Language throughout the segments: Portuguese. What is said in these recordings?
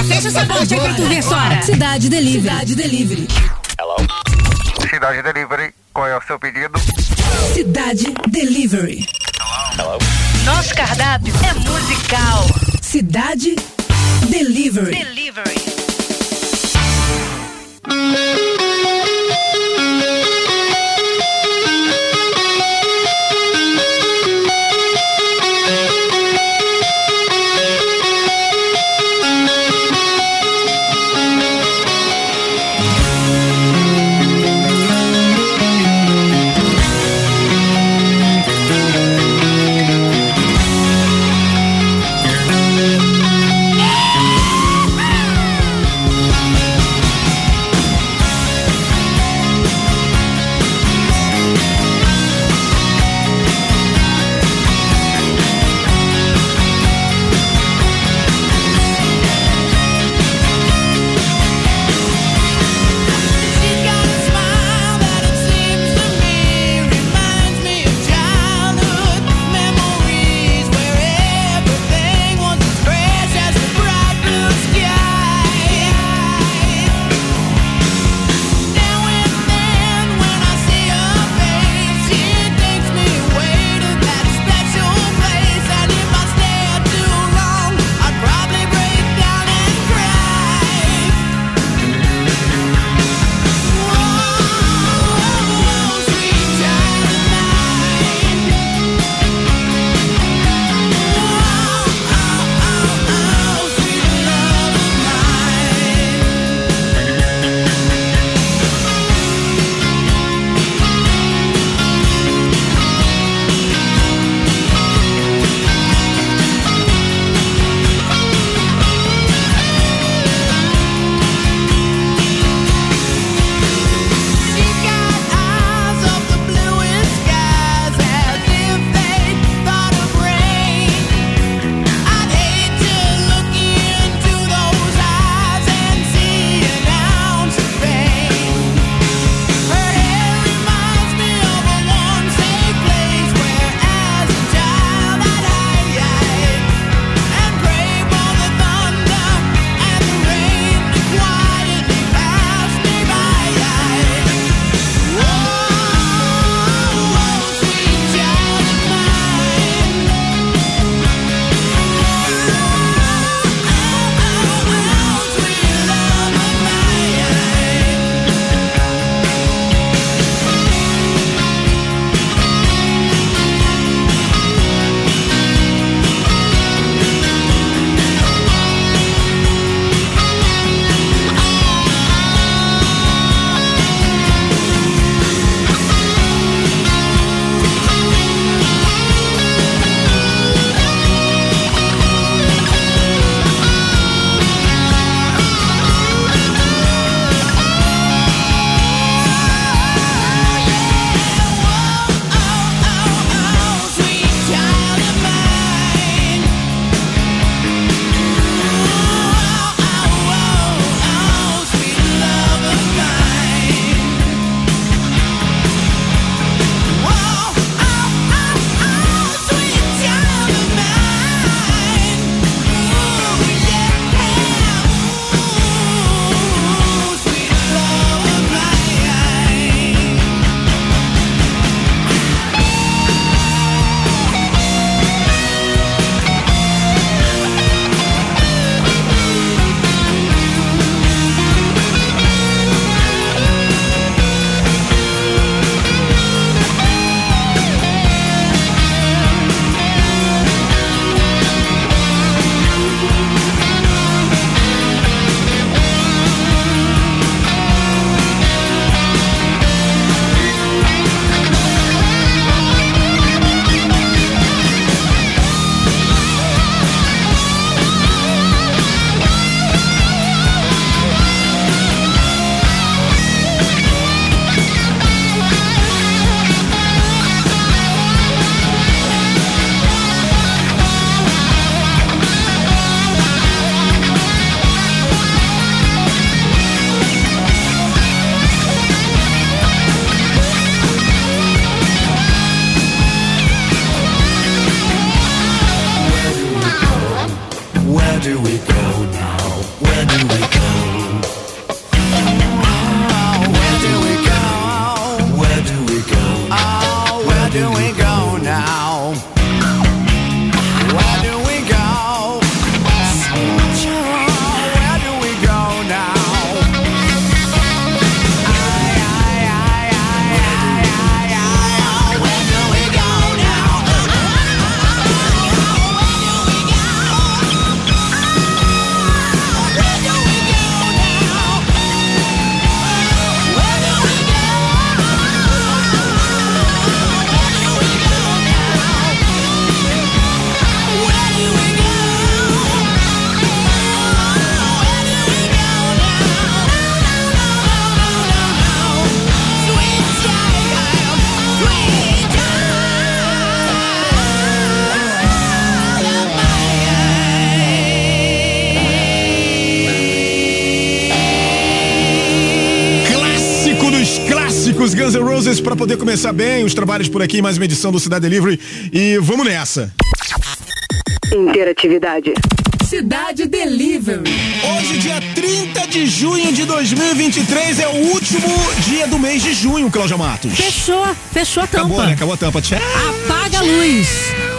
Sora, fecha essa porta aí pra tu ver, Sora. Cidade Delivery. Cidade Delivery. Cidade Delivery, qual é o seu pedido? Cidade Delivery. Nosso cardápio é musical. Cidade Delivery. Delivery. Roses para poder começar bem os trabalhos por aqui, mais uma edição do Cidade Delivery e vamos nessa. Interatividade. Cidade Delivery. Hoje, dia 30 de junho de 2023, é o último dia do mês de junho, Cláudia Matos. Fechou, fechou a tampa. Acabou, né? Acabou a tampa. Tchau. Apaga a luz.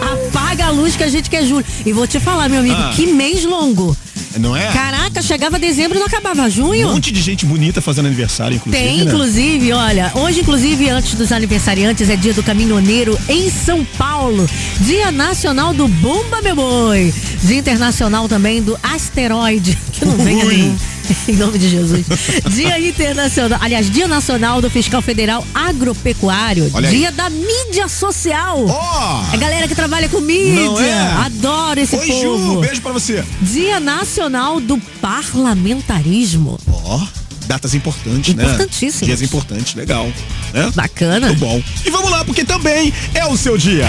Apaga a luz que a gente quer julho. E vou te falar, meu amigo, Ah. que mês longo. Não é? Caraca, chegava dezembro e não acabava junho. Um monte de gente bonita fazendo aniversário, inclusive. Tem, né? inclusive, olha, hoje, inclusive, antes dos aniversariantes, é dia do caminhoneiro em São Paulo. Dia nacional do Bumba Meu Boi. Dia internacional também do asteroide. Que não Ui. nenhum. Em nome de Jesus. Dia internacional, aliás, Dia Nacional do Fiscal Federal Agropecuário. Olha aí. Dia da mídia social. Ó! A galera que trabalha com mídia. É? Adoro esse Oi, povo. Ju, beijo pra você. Dia Nacional do Parlamentarismo. Ó, datas importantes, né? Importantíssimas. Dias importantes, legal. Né? Bacana. Muito bom. E vamos lá, porque também é o seu dia.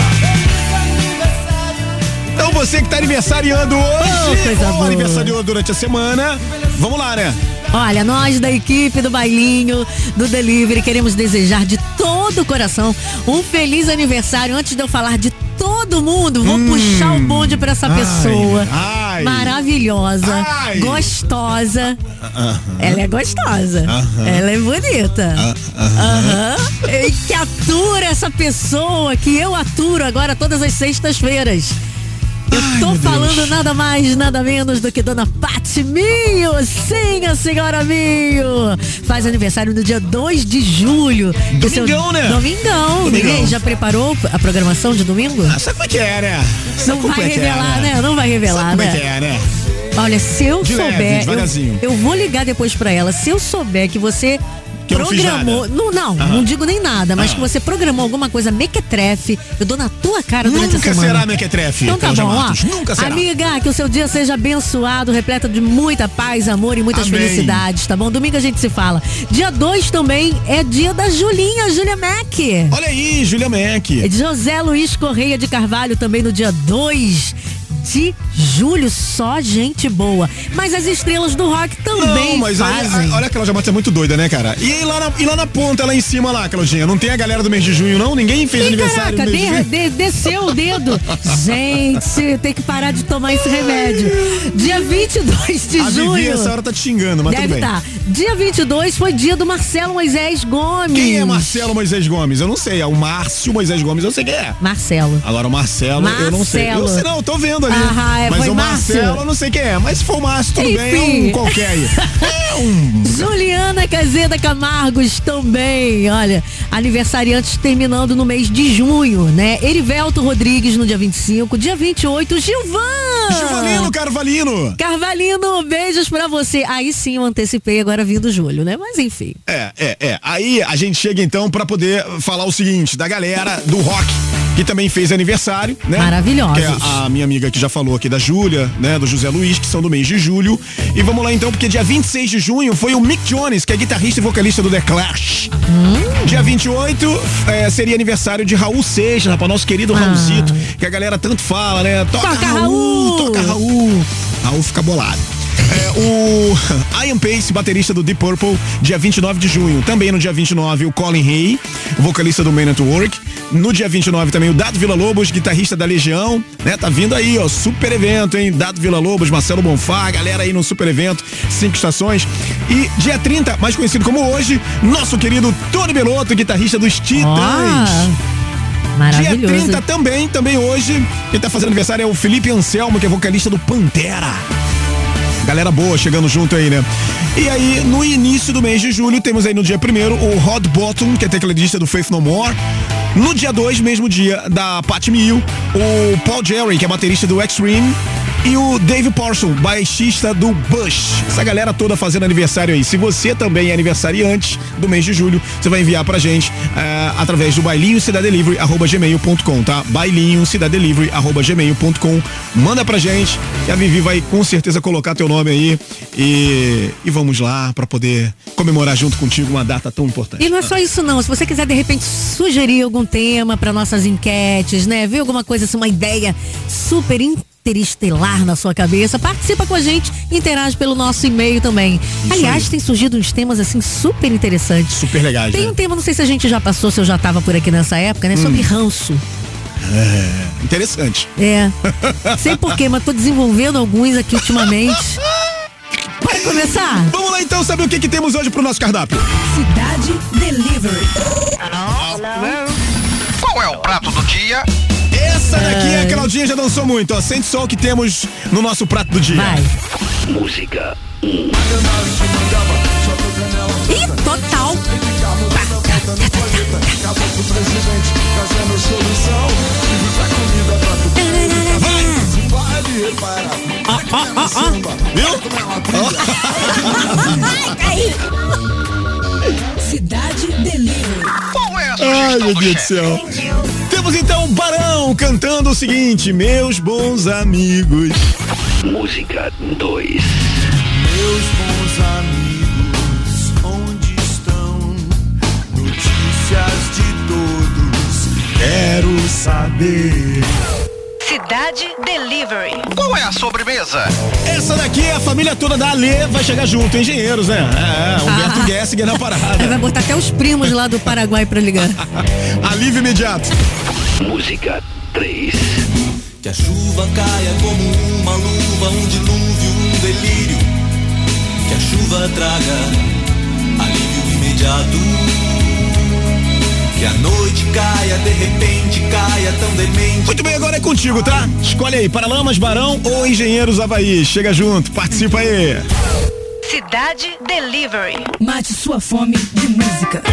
Então você que tá aniversariando hoje, Oh, ou aniversariou durante a semana, vamos lá, né? Olha, nós da equipe do Bailinho, do Delivery, queremos desejar de todo o coração um feliz aniversário. Antes de eu falar de todo mundo, vou puxar o bonde pra essa Hum. Ai, pessoa. ai. Maravilhosa, Ai. gostosa. Aham. Ela é gostosa. Aham. Ela é bonita. Ah, Aham. E que atura essa pessoa que eu aturo agora todas as sextas-feiras. Eu Ai, tô meu Deus. falando nada mais, nada menos do que Dona Pati Minho. Sim, a senhora Minho. Faz aniversário no dia 2 de julho. Domingão, né? Domingão. Domingão. Ninguém já preparou a programação de domingo? Ah, sabe como é que é, né? Sabe Não como vai é que é, revelar, né? Não vai revelar, Sabe como né? é que é, né? Olha, se eu De leve, souber. devagarzinho. eu, eu vou ligar depois pra ela. Se eu souber que você. Que não programou. Não, não, não digo nem nada, mas Ah. que você programou alguma coisa mequetrefe, eu dou na tua cara durante Nunca a semana. será mequetrefe, Então tá Cláudia bom, Matos, ó. nunca será. Amiga, que o seu dia seja abençoado, repleto de muita paz, amor e muitas Amém. felicidades, tá bom? Domingo a gente se fala. Dia 2 também é dia da Julinha, Julia Mac. Olha aí, Julia Mac. É José Luiz Correia de Carvalho também no dia 2 de julho, só gente boa. Mas as estrelas do rock também Não, mas aí, fazem. olha a Cláudia Matos é muito doida, né, cara? E aí lá na, e lá na ponta, lá em cima lá, Claudinha, não tem a galera do mês de junho, não? Ninguém fez Ih, aniversário caraca, de de- desceu o dedo. Gente, tem que parar de tomar esse remédio. Dia 22 de A Vivi junho. essa hora tá te xingando, mas Deve estar. Dia 22 foi dia do Marcelo Moisés Gomes. Quem é Marcelo Moisés Gomes? Eu não sei. É o Márcio Moisés Gomes, eu sei quem é. Marcelo. Agora o Marcelo, eu não sei. Eu Marcelo. sei não, eu tô vendo ali. Aham, é, mas o Márcio. Marcelo, eu não sei quem é. Mas se for o Márcio, tudo bem, é Enfim. um qualquer aí. É um. Juliana Cazeda Camargos também, olha, aniversariantes terminando no mês de junho, né? Erivelto Rodrigues no dia 25, dia 28, Gilvan! Giovanino Carvalino. Carvalino, beijos pra você. Aí sim eu antecipei agora vindo julho, né? Mas enfim. É, é, é. Aí a gente chega então pra poder falar o seguinte da galera do rock que também fez aniversário, né? Maravilhosos. Que é a minha amiga que já falou aqui da Júlia, né, do José Luiz, que são do mês de julho. E vamos lá então, porque dia 26 de junho foi o Mick Jones, que é guitarrista e vocalista do The Clash. Hum. Dia 28 é, seria aniversário de Raul Seixas, rapaz, nosso querido Raulzito, que a galera tanto fala, né? Toca, Ah. Toca, Raul, Raul! toca Raul. Raul fica bolado. É, o Ian Pace, baterista do Deep Purple, dia 29 de junho. Também no dia 29, o Colin Hay, vocalista do Man at Work. No dia 29 também o Dado Vila Lobos, guitarrista da Legião, né? Tá vindo aí, ó, super evento, hein? Dado Vila Lobos, Marcelo Bonfá, galera aí no super evento, cinco estações. E dia 30, mais conhecido como hoje, nosso querido Tony Belotto, guitarrista dos Titãs. Ah, Dia maravilhoso. 30 também, também hoje. Quem tá fazendo aniversário é o Felipe Anselmo, que é vocalista do Pantera. Galera boa chegando junto aí, né? E aí, no início do mês de julho, temos aí no dia primeiro o Rod Bottom, que é tecladista do Faith No More. No dia 2, mesmo dia, da Pat Mill, o Paul Jerry, que é baterista do Extreme. E o Dave Parson, baixista do Bush. Essa galera toda fazendo aniversário aí. Se você também é aniversariante do mês de julho, você vai enviar pra gente eh, através do bailinho cidadelivery arroba gmail.com, tá? Bailinho cidadelivery arroba gmail.com. Manda pra gente e a Vivi vai com certeza colocar teu nome aí e, e vamos lá pra poder comemorar junto contigo uma data tão importante. E não é só isso não, se você quiser de repente sugerir algum tema para nossas enquetes, né? Ver alguma coisa assim, uma ideia super interestelar na sua cabeça. Participa com a gente, interage pelo nosso e-mail também. Isso Aliás, aí. tem surgido uns temas assim super interessantes. Super legais, Tem né? um tema, não sei se a gente já passou, se eu já tava por aqui nessa época, né? Hum. Sobre ranço. Interessante. É. Sei porquê, mas tô desenvolvendo alguns aqui ultimamente. Pode começar? Vamos lá então saber o que, que temos hoje pro nosso cardápio. Cidade Delivery. Qual é o prato do dia? Essa daqui a Claudinha já dançou muito, ó. Sente só o que temos no nosso prato do dia. Vai. Música. Ih, total. Ó, ó, ó, ó. Viu? Cidade Ai, meu Deus do céu. Temos então Barão cantando o seguinte: Meus bons amigos. Música 2. Meus bons amigos, onde estão? Notícias de todos, quero saber. Cidade Delivery. Qual é a sobremesa? Essa daqui é a família toda da Alê, vai chegar junto, engenheiros, né? É, Humberto Ah. Gessinger na parada. vai botar até os primos lá do Paraguai pra ligar. Alívio imediato. Música 3. Que a chuva caia como uma luva, um dilúvio, um delírio. Que a chuva traga alívio imediato. Que a noite caia, de repente caia tão demente. Muito bem, agora é contigo, tá? Escolhe aí, Paralamas, Barão ou Engenheiros Havaí. Chega junto, participa aí. Cidade Delivery. Mate sua fome de música.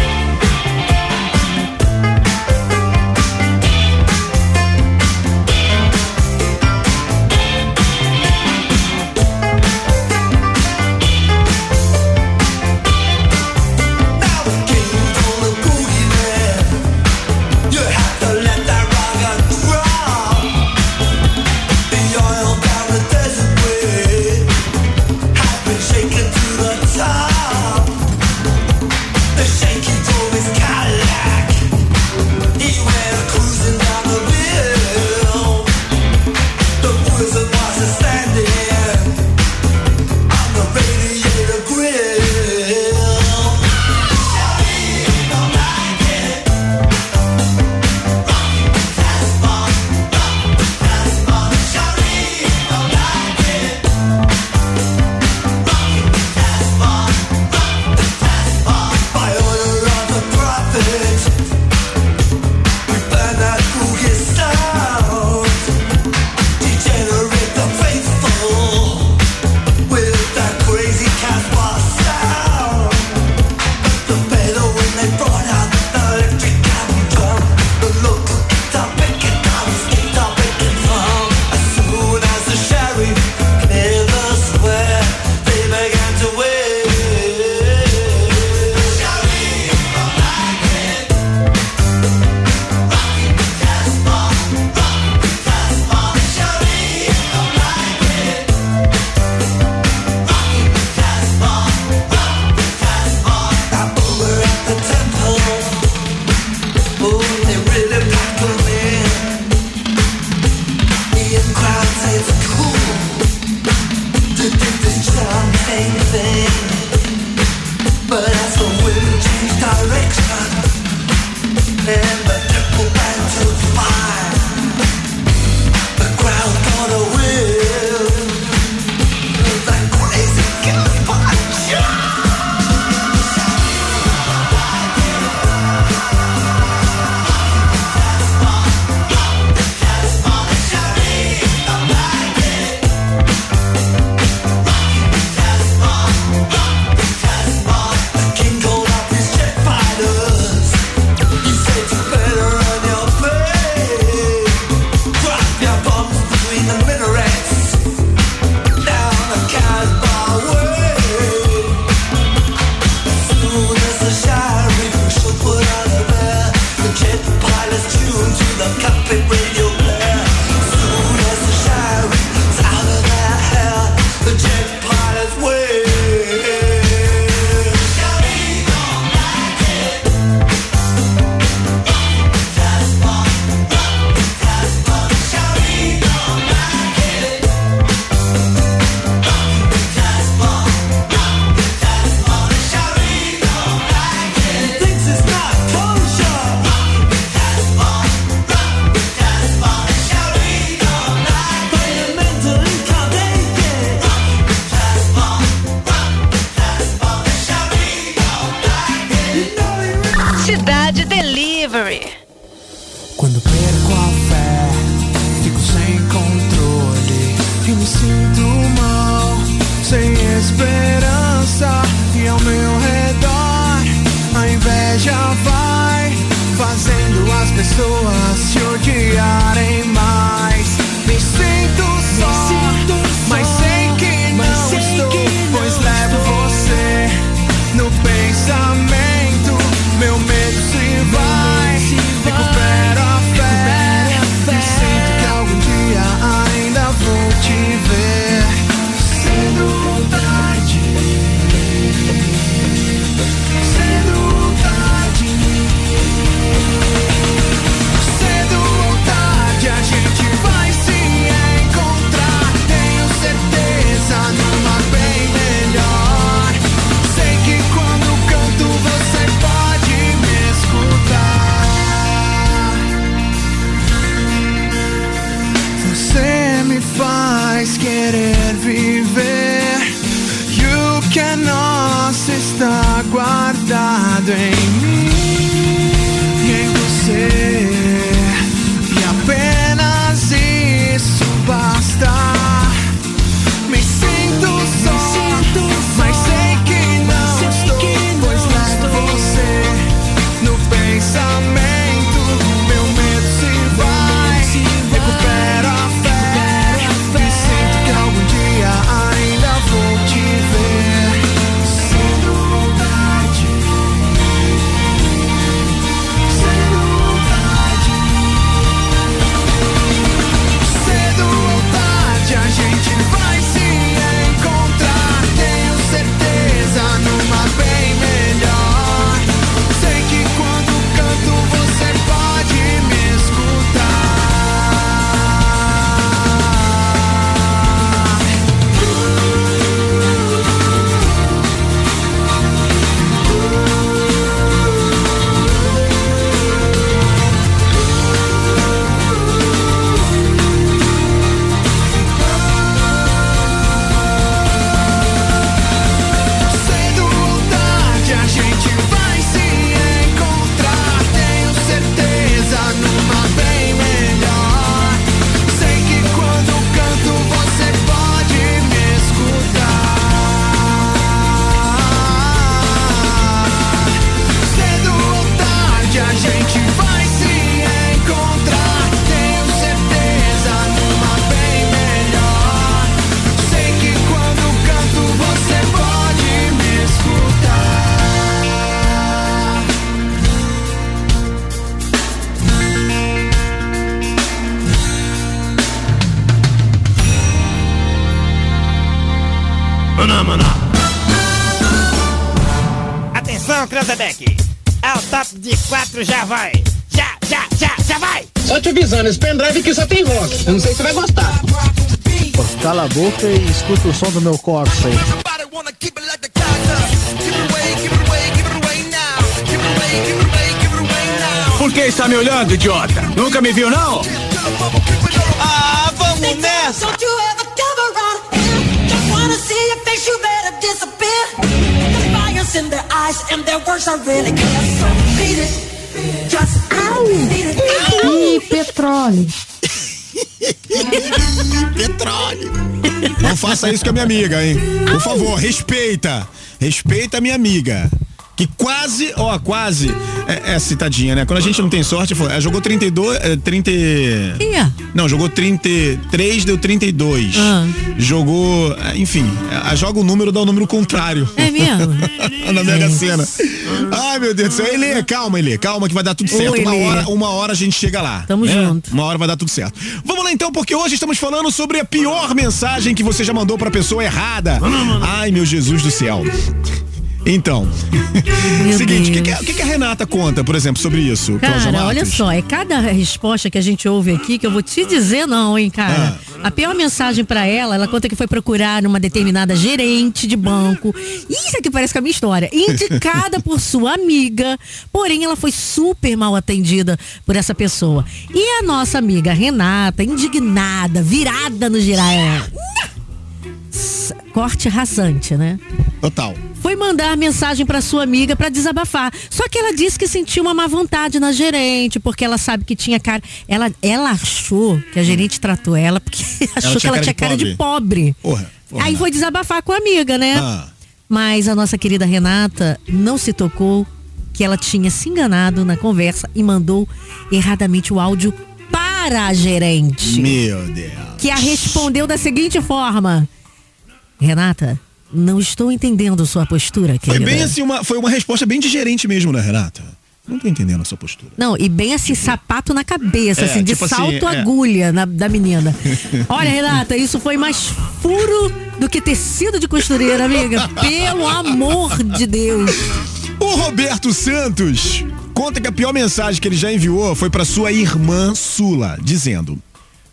Faz querer viver. E o que é nosso está guardado em mim e em você. Atenção, Cranzebeck! É o top de quatro, já vai! Já, já, já, já vai! Só te avisando, esse pendrive aqui só tem rock. Eu não sei se você vai gostar. Cala a boca e escuta o som do meu corpo aí. Por que está me olhando, idiota? Nunca me viu, não? Ah, vamos nessa! Fire's in their eyes and their words are really clear. So beat it, just beat it. Ih, petróleo. Petróleo. Não faça isso com a minha amiga, hein? Por favor, respeita. Respeita a minha amiga. Que quase, ó, quase. É, é citadinha, né? Quando a gente não tem sorte, foi, ela jogou 32. É, 30. Ia. Não, jogou 33, deu 32. Ah. Jogou. é, Enfim, ela joga o número, dá o número contrário. É mesmo? Na Mega Sena. Ai, meu Deus do céu. Elê, calma, Elê, calma que vai dar tudo Ô, certo. Uma Elê. hora, uma hora a gente chega lá. Tamo né? junto. Uma hora vai dar tudo certo. Vamos lá então, porque hoje estamos falando sobre a pior mensagem que você já mandou pra pessoa errada. Ai, meu Jesus do céu. Então, seguinte, o que, que, que a Renata conta, por exemplo, sobre isso? Cara, olha só, é cada resposta que a gente ouve aqui que eu vou te dizer não, hein, cara. Ah. A pior mensagem pra ela, ela conta que foi procurar uma determinada gerente de banco. Isso aqui parece com a minha história. Indicada por sua amiga, porém ela foi super mal atendida por essa pessoa. E a nossa amiga Renata, indignada, virada no girar, ela, corte rasante, né? Total. Foi mandar mensagem pra sua amiga pra desabafar. Só que ela disse que sentiu uma má vontade na gerente, porque ela sabe que tinha cara. Ela, ela achou que a gerente tratou ela porque achou que ela tinha cara de pobre. Porra. porra. Aí foi desabafar com a amiga, né? Ah. Mas a nossa querida Renata não se tocou que ela tinha se enganado na conversa e mandou erradamente o áudio para a gerente. Meu Deus. Que a respondeu da seguinte forma: Renata, não estou entendendo sua postura, Foi querida. bem assim, uma, foi uma resposta bem de gerente mesmo, né, Renata? Não tô entendendo a sua postura. Não, e bem assim, sapato na cabeça, É, assim, de tipo assim, salto é. agulha na- da menina. Olha, Renata, isso foi mais furo do que tecido de costureira, amiga. Pelo amor de Deus. O Roberto Santos conta que a pior mensagem que ele já enviou foi pra sua irmã Sula, dizendo: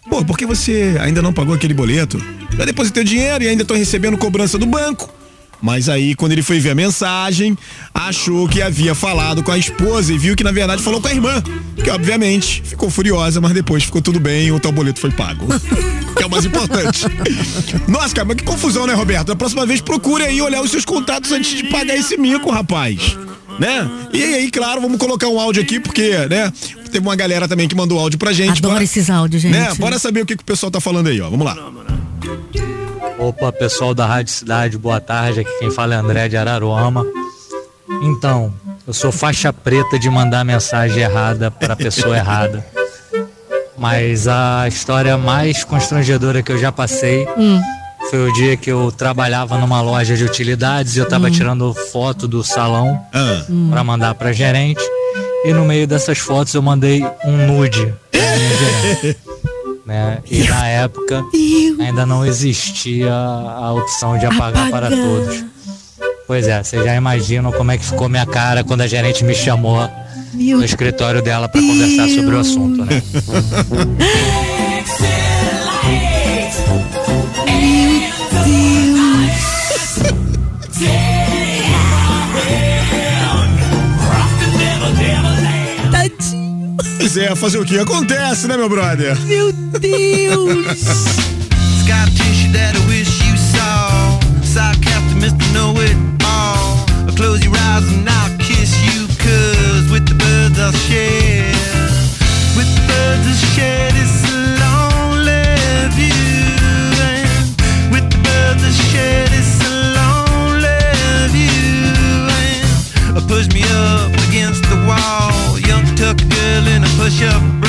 Pô, por que você ainda não pagou aquele boleto? Eu depositei o dinheiro e ainda tô recebendo cobrança do banco. Mas aí, quando ele foi ver a mensagem, achou que havia falado com a esposa e viu que na verdade falou com a irmã. Que obviamente ficou furiosa, mas depois ficou tudo bem e o tal boleto foi pago. que é o mais importante. Nossa, cara, mas que confusão, né, Roberto? Da próxima vez procure aí olhar os seus contatos antes de pagar esse mico, rapaz. Né? E aí, claro, vamos colocar um áudio aqui, porque, né? Teve uma galera também que mandou áudio pra gente. Adoro Bora- esses áudios, gente. Né? Bora saber o que, que o pessoal tá falando aí, ó. Vamos lá. Opa, pessoal da Rádio Cidade, boa tarde. Aqui quem fala é André de Araruama. Então, eu sou faixa preta de mandar mensagem errada para pessoa errada. Mas a história mais constrangedora que eu já passei Hum. Foi o dia que eu trabalhava numa loja de utilidades e eu tava tirando foto do salão para mandar pra gerente. E no meio dessas fotos eu mandei um nude pra minha gerente. Né? E na época ainda não existia a opção de apagar para todos. Pois é, vocês já imaginam como é que ficou minha cara quando a gerente me chamou no escritório dela para conversar sobre o assunto, né? É, fazer o que? Acontece, né, meu brother? Meu Deus! Scar tissue that I wish you saw. Sarcastic, Mr. Know It All. Close your eyes and I'll kiss you, cause with the birds I'll share. worship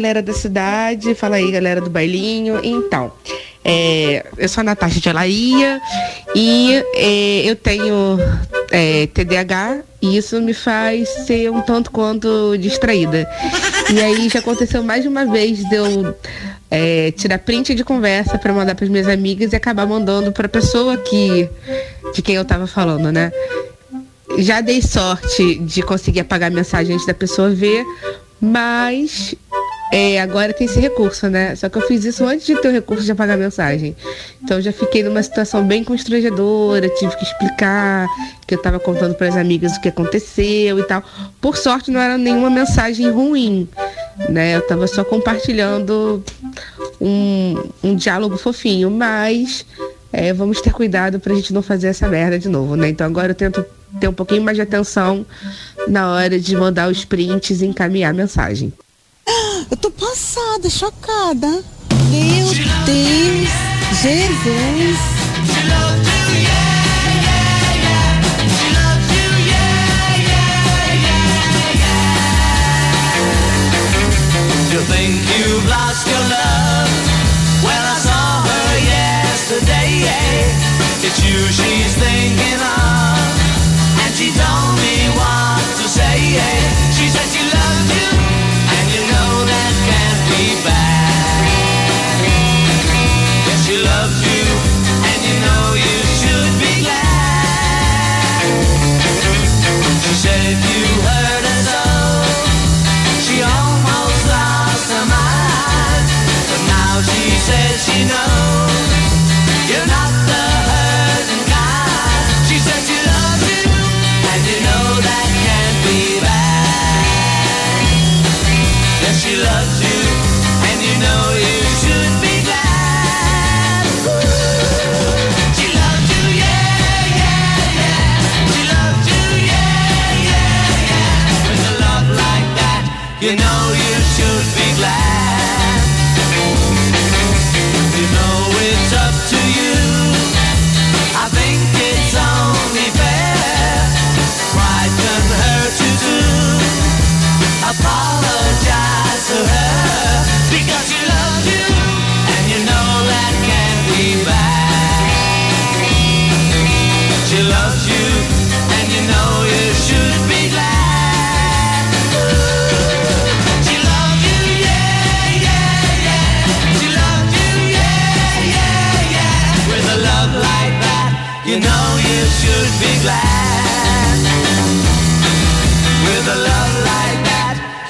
galera da cidade. Fala aí, galera do bailinho. Então, é, eu sou a Natasha de Alaria e é, eu tenho é, TDAH e isso me faz ser um tanto quanto distraída. E aí já aconteceu mais de uma vez de eu é, tirar print de conversa para mandar para as minhas amigas e acabar mandando para a pessoa que de quem eu estava falando, né? Já dei sorte de conseguir apagar a mensagem antes da pessoa ver, mas é, agora tem esse recurso, né? Só que eu fiz isso antes de ter o recurso de apagar a mensagem. Então já fiquei numa situação bem constrangedora, tive que explicar que eu estava contando para as amigas o que aconteceu e tal. Por sorte não era nenhuma mensagem ruim, né? Eu estava só compartilhando um, um diálogo fofinho, mas é, vamos ter cuidado pra gente não fazer essa merda de novo, né? Então agora eu tento ter um pouquinho mais de atenção na hora de mandar os prints e encaminhar a mensagem. Eu tô passada, chocada. Meu Deus, Jesus. You think you've lost your love? Well, I saw her yesterday. It's you she's thinking of, and she told me what to say. Loves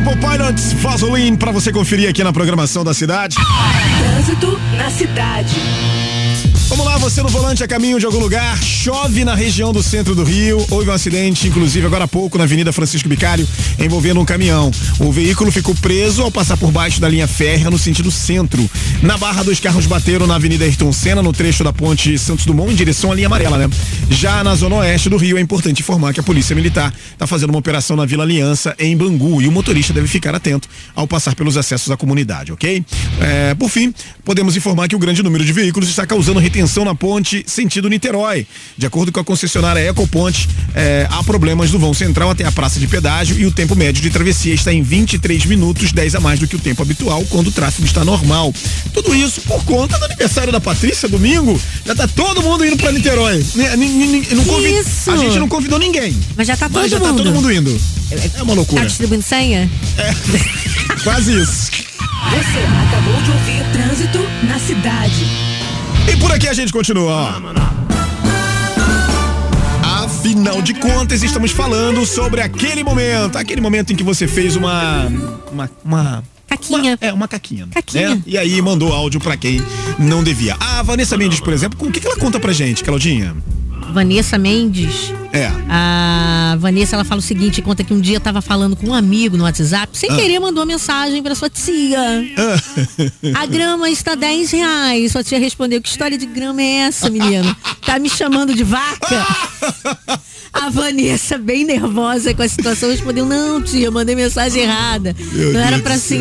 Temple Pilots, Vaseline, pra você conferir aqui na programação da cidade. Trânsito na cidade. Vamos lá, você no volante a caminho de algum lugar. Chove na região do centro do Rio. Houve um acidente, inclusive agora há pouco, na Avenida Francisco Bicalho, envolvendo um caminhão. O veículo ficou preso ao passar por baixo da linha férrea no sentido centro. Na Barra, dois carros bateram na Avenida Ayrton Senna, no trecho da ponte Santos Dumont, em direção à linha amarela, né? Já na zona oeste do Rio, é importante informar que a Polícia Militar está fazendo uma operação na Vila Aliança, em Bangu, e o motorista deve ficar atento ao passar pelos acessos à comunidade, ok? É, por fim, podemos informar que o grande número de veículos está causando retenção na ponte sentido Niterói. De acordo com a concessionária Ecoponte, é, há problemas do vão central até a praça de pedágio e o tempo médio de travessia está em 23 minutos, 10 a mais do que o tempo habitual, quando o tráfego está normal. Tudo isso por conta do aniversário da Patrícia, domingo. Já tá todo mundo indo pra Niterói. N- n- n- não convid- Isso. A gente não convidou ninguém. Mas já tá todo Mas já mundo. tá todo mundo indo. É uma Tá loucura. distribuindo senha? Quase isso. Você acabou de ouvir Trânsito na cidade. E por aqui a gente continua. Afinal de contas, estamos falando sobre aquele momento, aquele momento em que você fez uma uma, uma Caquinha. é, uma caquinha. Caquinha. né? E aí mandou áudio pra quem não devia. A Vanessa Mendes, por exemplo, o que, que ela conta pra gente, Claudinha? Vanessa Mendes. É. A Vanessa, ela fala o seguinte, conta que um dia tava falando com um amigo no WhatsApp, sem Ah. querer mandou uma mensagem pra sua tia. A grama está 10 reais. Sua tia respondeu, que história de grama é essa, menino? Tá me chamando de vaca? A Vanessa, bem nervosa com a situação, respondeu, não, tia, mandei mensagem errada. Meu não era Deus pra do céu.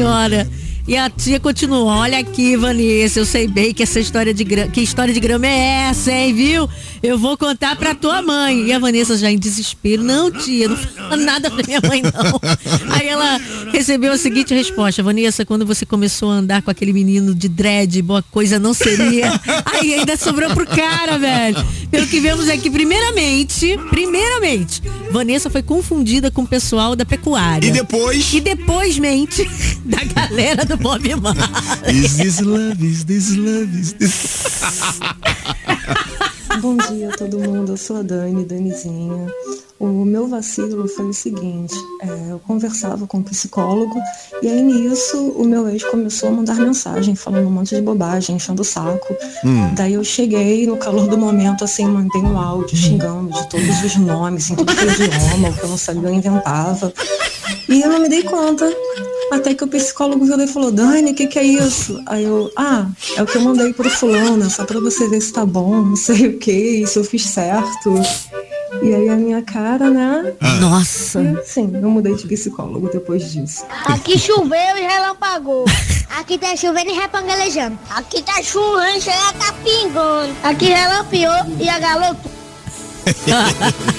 E a tia continuou, olha aqui, Vanessa, eu sei bem que essa história de grama, que história de grama é essa, hein, viu? Eu vou contar pra tua mãe. E a Vanessa já em desespero, não, tia, não fala nada pra minha mãe, não. Aí ela recebeu a seguinte resposta, Vanessa, quando você começou a andar com aquele menino de dread, boa coisa não seria. Aí ainda sobrou pro cara, velho. Pelo que vemos aqui, primeiramente, primeiramente, Vanessa foi confundida com o pessoal da pecuária. E depois? E depois mente da galera do Bob Marley. Is this love, is this love, is this... Bom dia a todo mundo, eu sou a Dani, Danizinha. O meu vacilo foi o seguinte, é, eu conversava com um psicólogo e aí nisso o meu ex começou a mandar mensagem falando um monte de bobagem, enchendo o saco. Hum. Daí eu cheguei no calor do momento, assim, mandei um áudio xingando de todos os nomes, em que é idioma, o que eu não sabia eu inventava. E eu não me dei conta. Até que o psicólogo virou e falou, Dani, o que, que é isso? Aí eu, ah, é o que eu mandei pro fulano, só pra você ver se tá bom, não sei o que, se eu fiz certo. E aí a minha cara, né? Nossa. Sim, eu mudei de psicólogo depois disso. Aqui choveu e relampagou. Aqui tá chovendo e repangalejando. Aqui tá chovendo e chega tá pingando. Aqui relampeou e agalou tudo.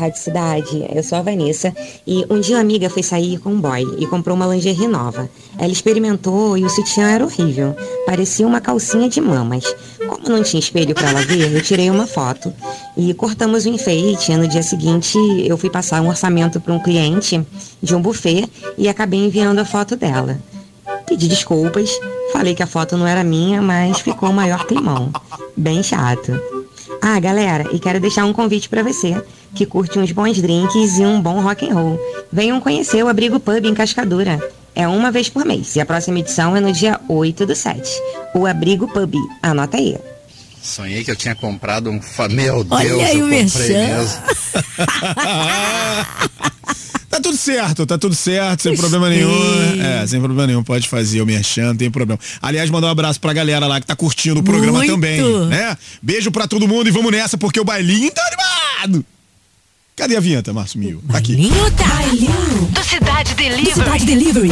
Rádio Cidade. Eu sou a Vanessa e um dia uma amiga foi sair com um boy e comprou uma lingerie nova. Ela experimentou e o sutiã era horrível. Parecia uma calcinha de mamas. Como não tinha espelho para ela ver, eu tirei uma foto e cortamos o enfeite. No dia seguinte, eu fui passar um orçamento para um cliente de um buffet e acabei enviando a foto dela. Pedi desculpas, falei que a foto não era minha, mas ficou o maior climão. Bem chato. Ah, galera, e quero deixar um convite para você, que curte uns bons drinks e um bom rock and roll. Venham conhecer o Abrigo Pub em Cascadura. É uma vez por mês e a próxima edição é no dia 8 do 7. O Abrigo Pub. Anota aí. Sonhei que eu tinha comprado um. Fa... Meu Olha Deus, aí eu o comprei merchan. mesmo. Tá tudo certo, tá tudo certo, sem Gostei. problema nenhum. É, sem problema nenhum, pode fazer o merchan, não tem problema. Aliás, mandar um abraço pra galera lá que tá curtindo o programa Muito. também, né? Beijo pra todo mundo e vamos nessa, porque o bailinho tá animado. Cadê a vinheta, Márcio Mil? Tá aqui. Bailinho tá. Bailinho do Cidade Delivery. Do Cidade Delivery.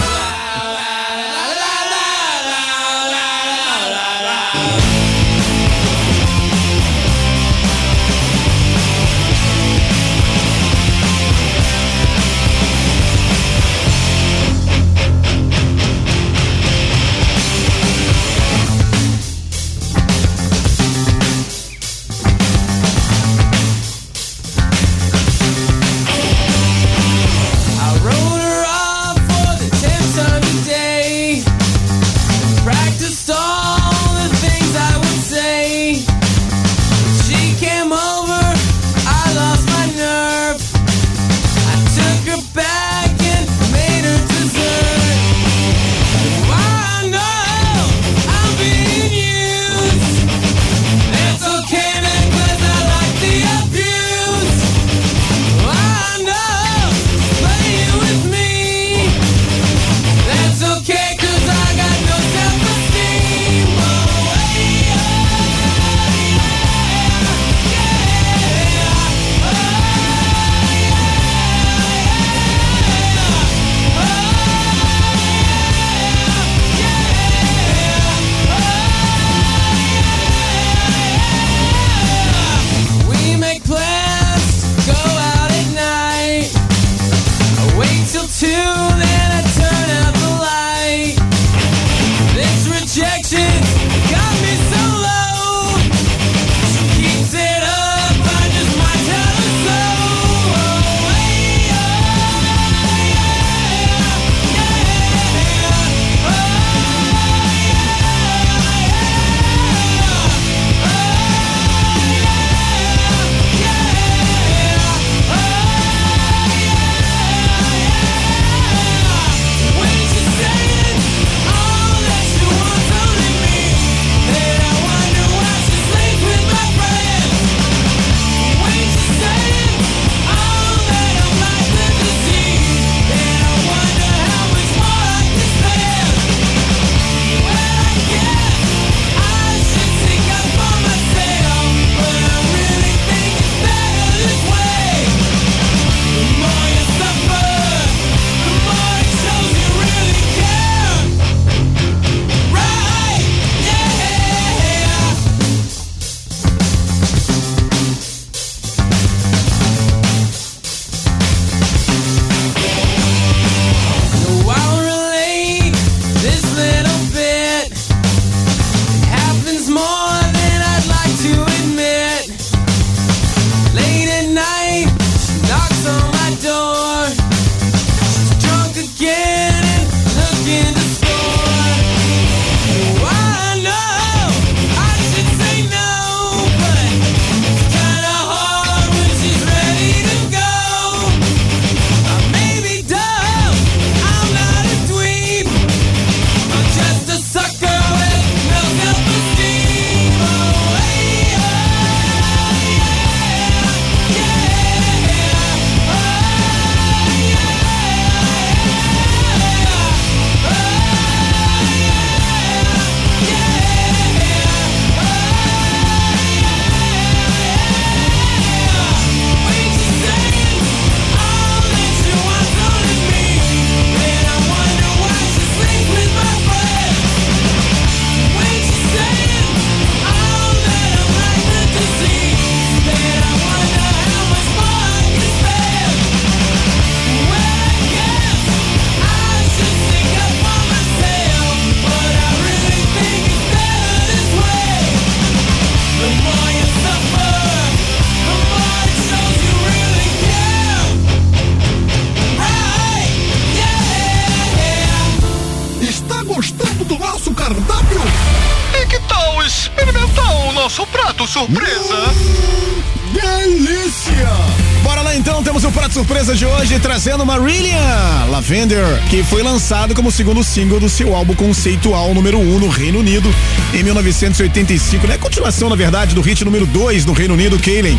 De hoje trazendo Marillion Lavender, que foi lançado como segundo single do seu álbum conceitual número 1 um no Reino Unido em 1985, né? Continuação, na verdade, do hit número 2 no Reino Unido, Kaylen.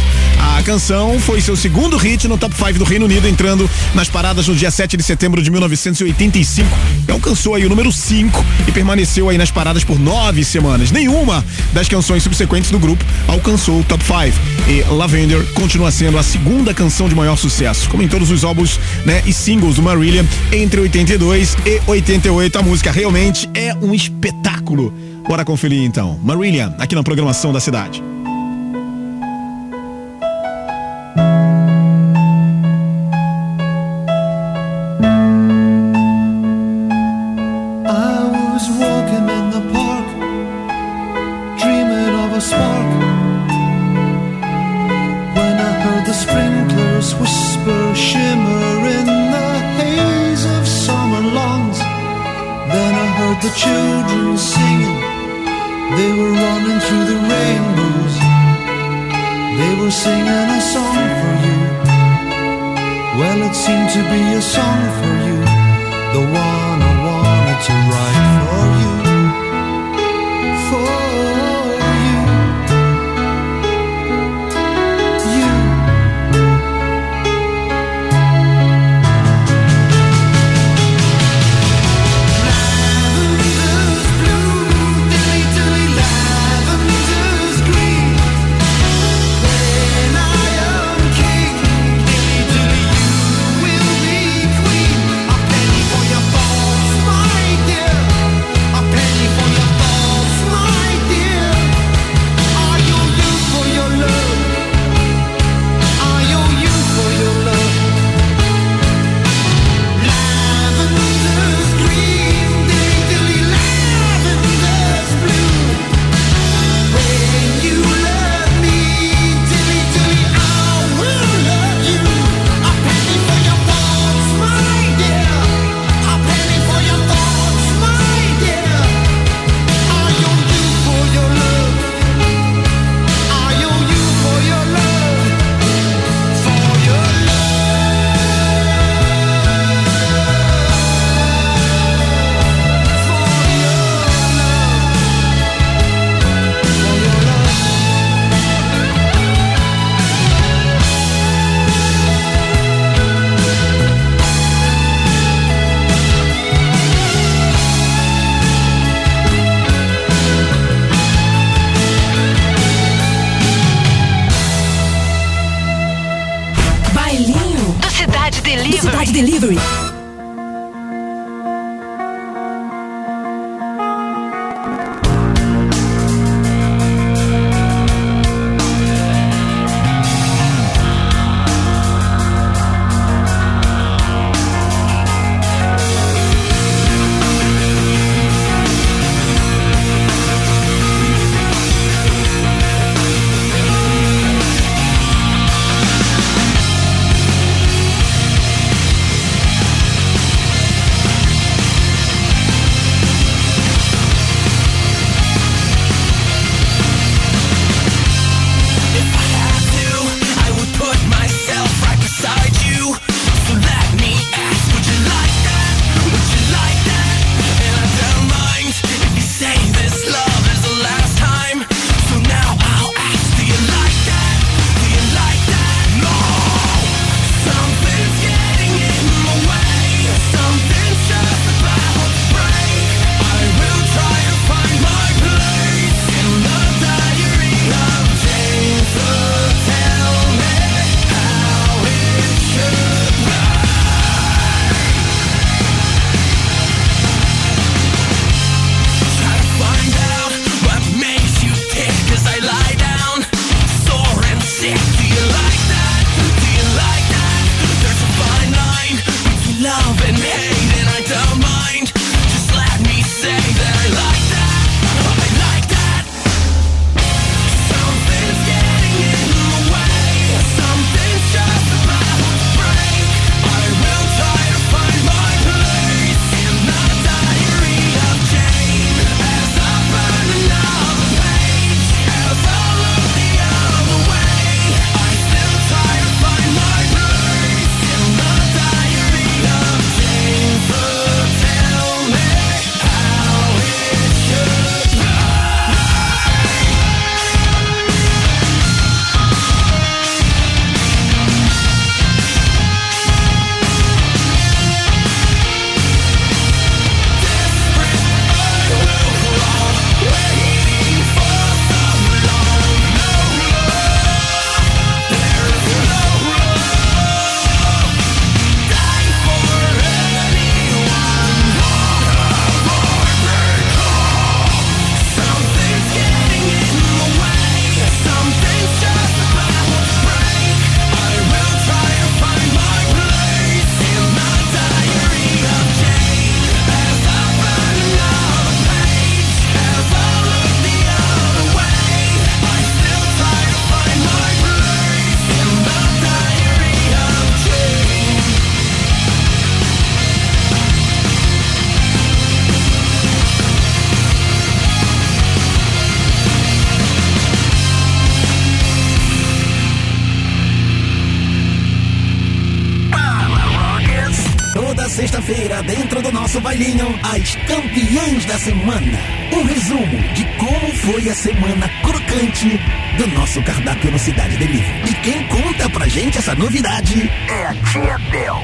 A canção foi seu segundo hit no top 5 do Reino Unido, entrando nas paradas no dia 7 de setembro de 1985. E alcançou aí o número 5 e permaneceu aí nas paradas por nove semanas. Nenhuma das canções subsequentes do grupo alcançou o top 5. E Lavender continua sendo a segunda canção de maior sucesso, como em todos os álbuns, né, e singles do Marillion entre 82 e 88. A música realmente é um espetáculo. Bora conferir então. Marillion, aqui na programação da cidade. For semana. Um resumo de como foi a semana crocante do nosso cardápio no Cidade Delivery. E quem conta pra gente essa novidade é a Tia Bel.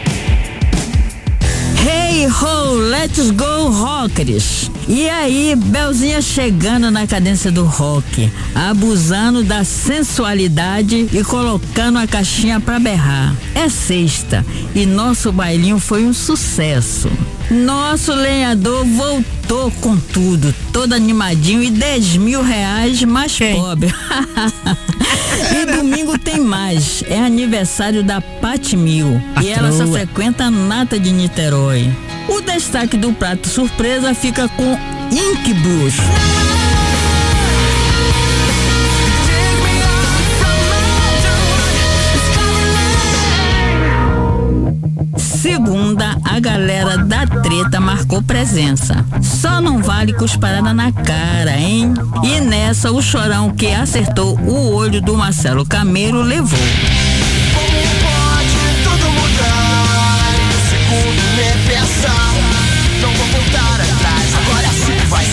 Hey ho, let's go rockers! E aí, Belzinha chegando na cadência do rock, abusando da sensualidade e colocando a caixinha pra berrar. É sexta e nosso bailinho foi um sucesso. Nosso lenhador voltou com tudo, todo animadinho e 10 mil reais mais pobre. e domingo tem mais. É aniversário da Pat Mil. E ela só frequenta a Nata de Niterói. O destaque do prato surpresa fica com Ink. A galera da treta marcou presença. Só não vale cusparada na cara, hein? E nessa, o chorão que acertou o olho do Marcelo Camelo levou. Tudo mudar em um segundo. Não vou atrás, agora sim vai.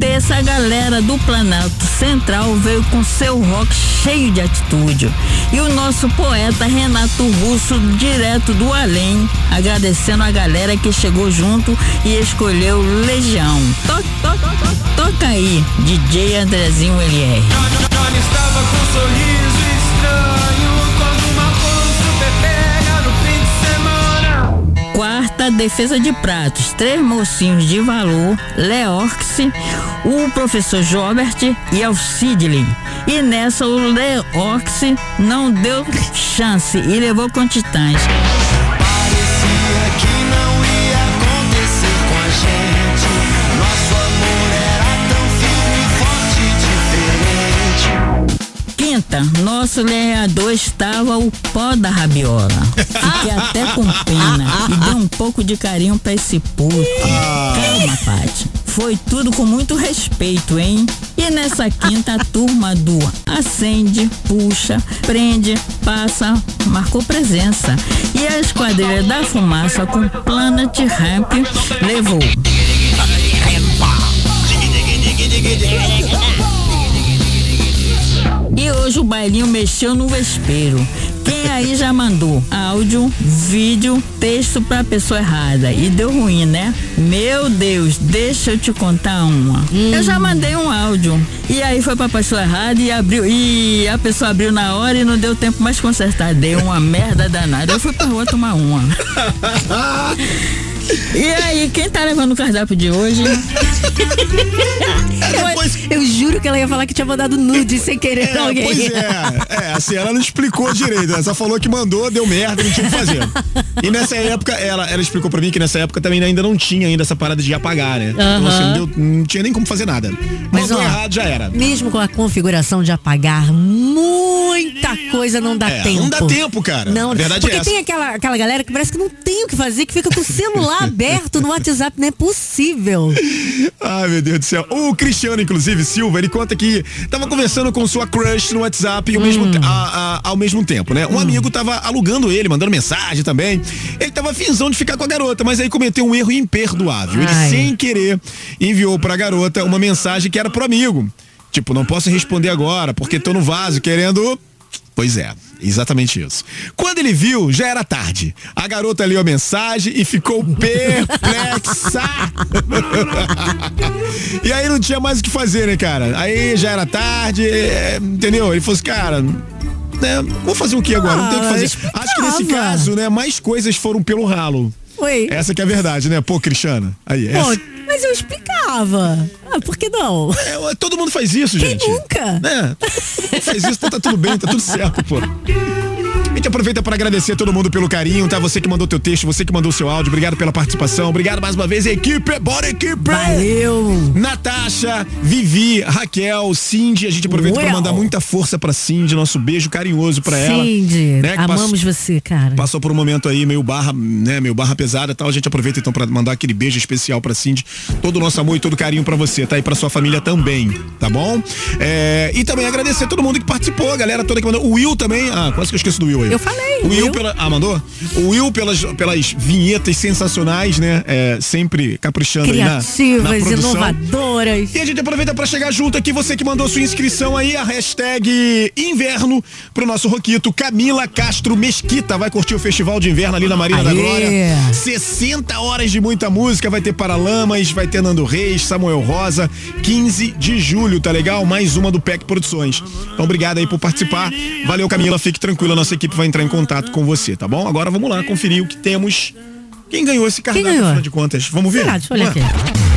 Terça, a galera do Planalto Central veio com seu rock cheio de atitude. E o nosso poeta Renato Russo, direto do além, agradecendo a galera que chegou junto e escolheu Legião. To, to, to, toca aí, DJ Andrezinho LR. Johnny estava com um sorriso estranho quando uma super pega no fim de semana. Quarta, defesa de pratos. Três mocinhos de valor, Leorx, o professor Jobert e Alcidley. E nessa o Leorx não deu chance e levou com titãs. Parecia que não ia acontecer com a gente. Nosso amor era tão firme, forte e diferente. Quinta, nosso lenhador estava o pó da rabiola. Fiquei até com pena e dei um pouco de carinho pra esse puto. Calma, Paty. Foi tudo com muito respeito, hein? E nessa quinta, a turma do acende, puxa, prende, passa, marcou presença. E a esquadrilha da fumaça com Planet Ramp levou. E hoje o bailinho mexeu no vespeiro. Quem aí já mandou áudio, vídeo, texto pra pessoa errada e deu ruim, né? Meu Deus, deixa eu te contar uma. Eu já mandei um áudio e aí foi pra pessoa errada e abriu e a pessoa abriu na hora e não deu tempo mais consertar. Deu uma merda danada. Eu fui pra rua tomar uma. E aí, quem tá levando o cardápio de hoje? Eu, eu juro que ela ia falar que tinha mandado nude sem querer É, alguém. pois é. É, assim, ela não explicou direito. Ela só falou que mandou, deu merda, não tinha o que fazer. E nessa época, ela, ela explicou pra mim que nessa época também ainda não tinha ainda essa parada de apagar, né? Então, assim, não, deu- não tinha nem como fazer nada. Mas, Mandou ó, errado, já era. Mesmo com a configuração de apagar, muita coisa não dá É, tempo. não dá tempo, cara. Não, A verdade porque é essa. tem aquela, aquela galera que parece que não tem o que fazer, que fica com o celular aberto no WhatsApp. Não é possível. Ai, meu Deus do céu. O Cristiano, inclusive, Silva, ele conta que tava conversando com sua crush no WhatsApp e ao, Hum. mesmo, te- a- a- ao mesmo tempo, né? Um amigo tava alugando ele, mandando mensagem também. Ele tava finzão de ficar com a garota, mas aí cometeu um erro imperdoável. Ele, Ai. sem querer, enviou pra garota uma mensagem que era pro amigo. Tipo, não posso responder agora, porque tô no vaso querendo. Pois é, exatamente isso. Quando ele viu, já era tarde. A garota leu a mensagem e ficou perplexa. e aí não tinha mais o que fazer, né, cara? Aí já era tarde, é, entendeu? Ele falou assim, cara. né, vou fazer o que agora? não tem o que Ah, fazer. Acho que nesse caso, né, mais coisas foram pelo ralo. Oi. Essa que é a verdade, né? Pô, Cristiana. Aí, Pô, essa. Mas eu explicava. Ah, por que não? É, todo mundo faz isso, Quem gente. nunca? É, todo mundo faz isso, então tá tudo bem, tá tudo certo, pô. A gente aproveita para agradecer a todo mundo pelo carinho, tá? Você que mandou teu texto, você que mandou seu áudio, obrigado pela participação, obrigado mais uma vez, equipe, bora equipe! Valeu! Natasha, Vivi, Raquel, Cindy, a gente aproveita para mandar muita força pra Cindy, nosso beijo carinhoso pra ela. Cindy, né, amamos passou- você, cara. Passou por um momento aí meio barra, né, meio barra pesada e tal. A gente aproveita então pra mandar aquele beijo especial pra Cindy. Todo o nosso amor e todo o carinho pra você. tá? E pra sua família também, tá bom? É, e também agradecer a todo mundo que participou, a galera toda que mandou. O Will também. Ah, quase que eu esqueço do Will aí. Eu falei. O Will, Will. pela. Ah, mandou? O Will pelas, pelas vinhetas sensacionais, né? É, sempre caprichando aí na, na Criativas, produção. inovadoras. E a gente aproveita pra chegar junto aqui, você que mandou sua inscrição aí, a hashtag inverno pro nosso Roquito. Camila Castro Mesquita vai curtir o Festival de Inverno ali na Marina da Aê! Glória. 60 horas de muita música, vai ter Paralamas, vai ter Nando Reis, Samuel Rosa, 15 de julho, tá legal? Mais uma do PEC Produções. Então obrigado aí por participar. Valeu, Camila, fique tranquila, nossa equipe vai entrar em contato com você, tá bom? Agora vamos lá conferir o que temos. Quem ganhou esse cardápio, ganhou? afinal de contas? Vamos ver? Será? Deixa eu olhar aqui.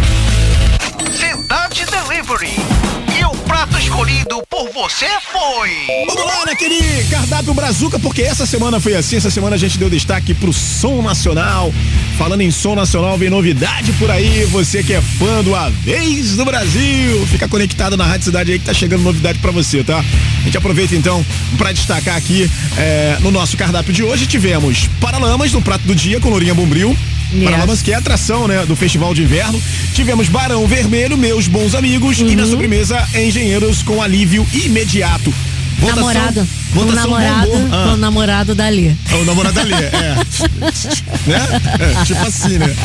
Delivery. E o prato escolhido por você foi. Vamos lá naquele cardápio Brazuca, porque essa semana foi assim. Essa semana a gente deu destaque pro som nacional. Falando em som nacional, vem novidade por aí. Você que é fã do A Vez do Brasil, fica conectado na Rádio Cidade aí que tá chegando novidade pra você, tá? A gente aproveita então pra destacar aqui é, no nosso cardápio de hoje. Tivemos Paralamas no prato do dia com Lourinha Bombril. Yes. Paralamas, que é a atração, né, do Festival de Inverno. Tivemos Barão Vermelho, Meus Bons Amigos. E na Uhum. sobremesa, Engenheiros com alívio imediato. Votação- namorado. O votação namorado bombou. com Ah. o namorado dali. É o namorado da Lê, é. né? É, tipo assim, né?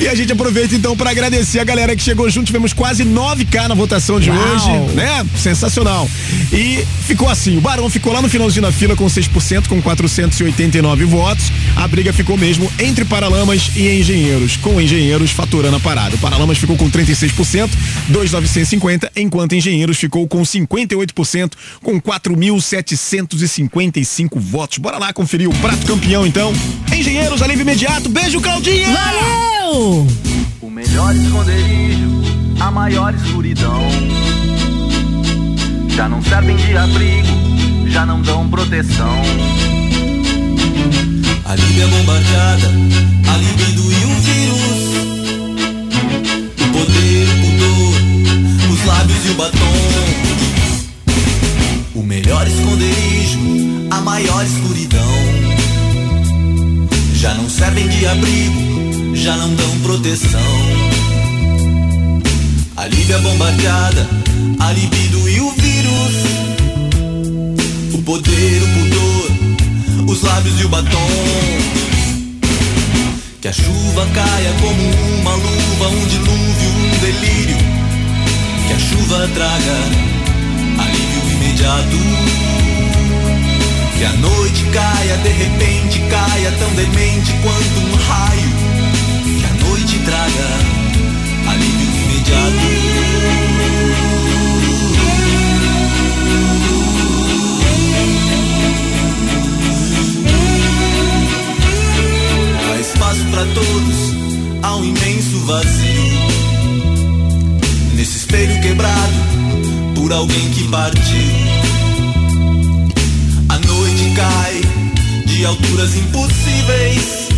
E a gente aproveita então para agradecer a galera que chegou junto. Tivemos quase 9K na votação de Uau. hoje, né? Sensacional. E ficou assim: o Barão ficou lá no finalzinho da fila com 6%, com 489 votos. A briga ficou mesmo entre Paralamas e Engenheiros, com Engenheiros faturando a parada. O Paralamas ficou com 36%, 2,950, enquanto Engenheiros ficou com 58%, com 4.755 votos. Bora lá conferir o prato campeão então. Engenheiros, alívio imediato. Beijo, Claudinha! Valeu! O melhor esconderijo, a maior escuridão. Já não servem de abrigo, já não dão proteção. A Líbia bombardeada, a libido e o vírus. O poder, o pudor, os lábios e o batom. Melhor esconderijo, a maior escuridão. Já não servem de abrigo, já não dão proteção. A Líbia bombardeada, a libido e o vírus. O poder, o pudor, os lábios e o batom. Que a chuva caia como uma luva, um dilúvio, um delírio. Que a chuva traga imediato. Que a noite caia, de repente caia, tão demente quanto um raio. Que a noite traga alívio imediato. Há espaço para todos, há um imenso vazio. Nesse espelho quebrado por alguém que partiu. A noite cai de alturas impossíveis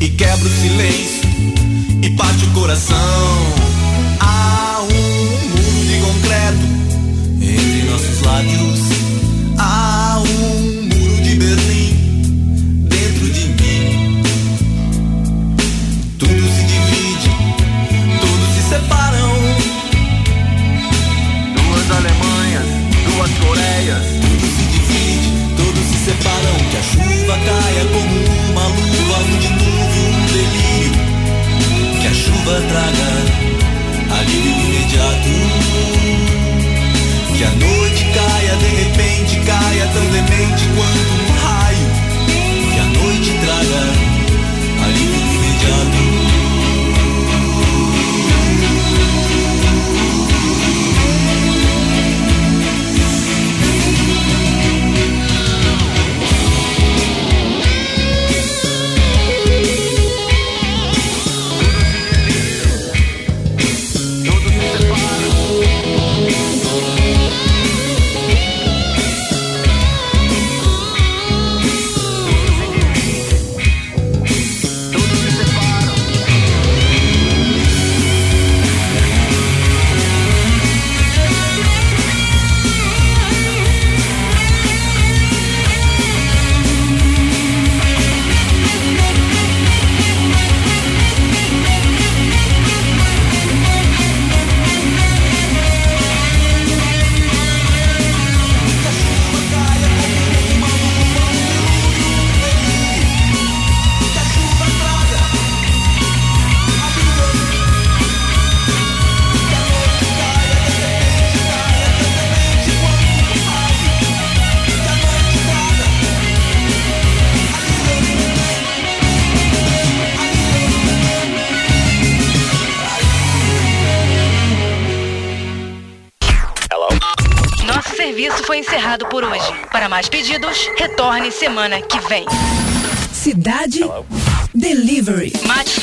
e quebra o silêncio e parte o coração. Há um muro de concreto entre nossos lábios. Semana que vem. Cidade Delivery. Mate